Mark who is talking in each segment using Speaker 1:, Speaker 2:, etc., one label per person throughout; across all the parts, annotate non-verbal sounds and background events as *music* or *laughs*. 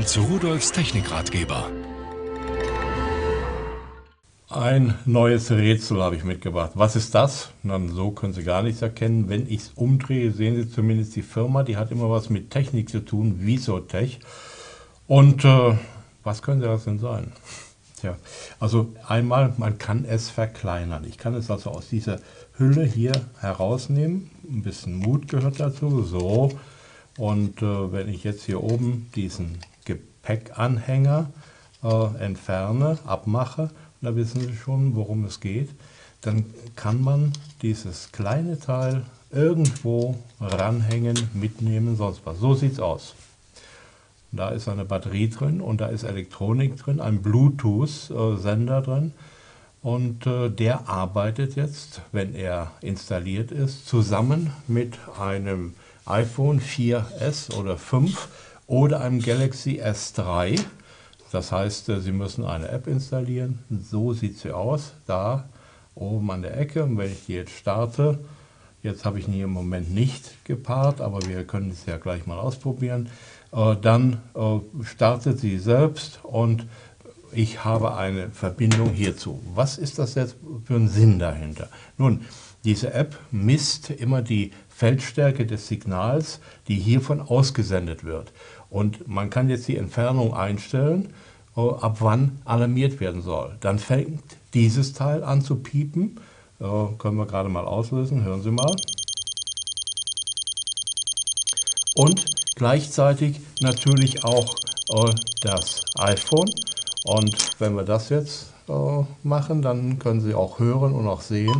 Speaker 1: willkommen zu Rudolfs Technikratgeber.
Speaker 2: Ein neues Rätsel habe ich mitgebracht. Was ist das? Dann so können Sie gar nichts erkennen. Wenn ich es umdrehe, sehen Sie zumindest die Firma, die hat immer was mit Technik zu tun, Visotech. Und äh, was könnte das denn sein? Tja, also einmal, man kann es verkleinern. Ich kann es also aus dieser Hülle hier herausnehmen. Ein bisschen Mut gehört dazu. So. Und äh, wenn ich jetzt hier oben diesen Gepäckanhänger äh, entferne, abmache, da wissen Sie schon, worum es geht, dann kann man dieses kleine Teil irgendwo ranhängen, mitnehmen, sonst was. So sieht es aus. Da ist eine Batterie drin und da ist Elektronik drin, ein Bluetooth-Sender drin. Und äh, der arbeitet jetzt, wenn er installiert ist, zusammen mit einem iPhone 4S oder 5 oder einem Galaxy S3. Das heißt, äh, Sie müssen eine App installieren. So sieht sie aus, da oben an der Ecke. Und wenn ich die jetzt starte, jetzt habe ich die im Moment nicht gepaart, aber wir können es ja gleich mal ausprobieren. Äh, dann äh, startet sie selbst und ich habe eine Verbindung hierzu. Was ist das jetzt für ein Sinn dahinter? Nun, diese App misst immer die Feldstärke des Signals, die hiervon ausgesendet wird. Und man kann jetzt die Entfernung einstellen, äh, ab wann alarmiert werden soll. Dann fängt dieses Teil an zu piepen. Äh, können wir gerade mal auslösen, hören Sie mal. Und gleichzeitig natürlich auch äh, das iPhone. Und wenn wir das jetzt machen, dann können Sie auch hören und auch sehen,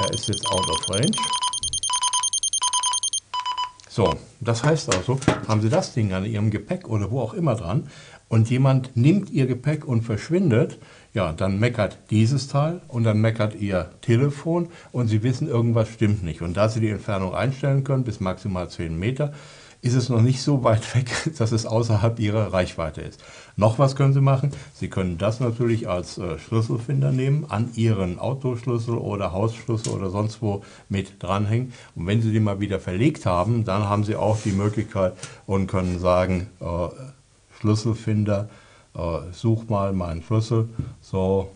Speaker 2: er ist jetzt out of range. So, das heißt also, haben Sie das Ding an Ihrem Gepäck oder wo auch immer dran und jemand nimmt Ihr Gepäck und verschwindet, ja, dann meckert dieses Teil und dann meckert Ihr Telefon und Sie wissen, irgendwas stimmt nicht. Und da Sie die Entfernung einstellen können, bis maximal 10 Meter, ist es noch nicht so weit weg, *laughs* dass es außerhalb Ihrer Reichweite ist. Noch was können Sie machen. Sie können das natürlich als äh, Schlüsselfinder nehmen, an Ihren Autoschlüssel oder Hausschlüssel oder sonst wo mit dranhängen. Und wenn Sie die mal wieder verlegt haben, dann haben Sie auch die Möglichkeit und können sagen, äh, Schlüsselfinder, äh, such mal meinen Schlüssel. So,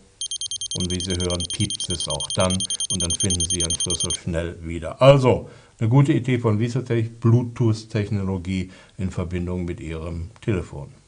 Speaker 2: und wie Sie hören, piept es auch dann und dann finden Sie Ihren Schlüssel schnell wieder. Also, eine gute Idee von Visotech, Bluetooth-Technologie in Verbindung mit Ihrem Telefon.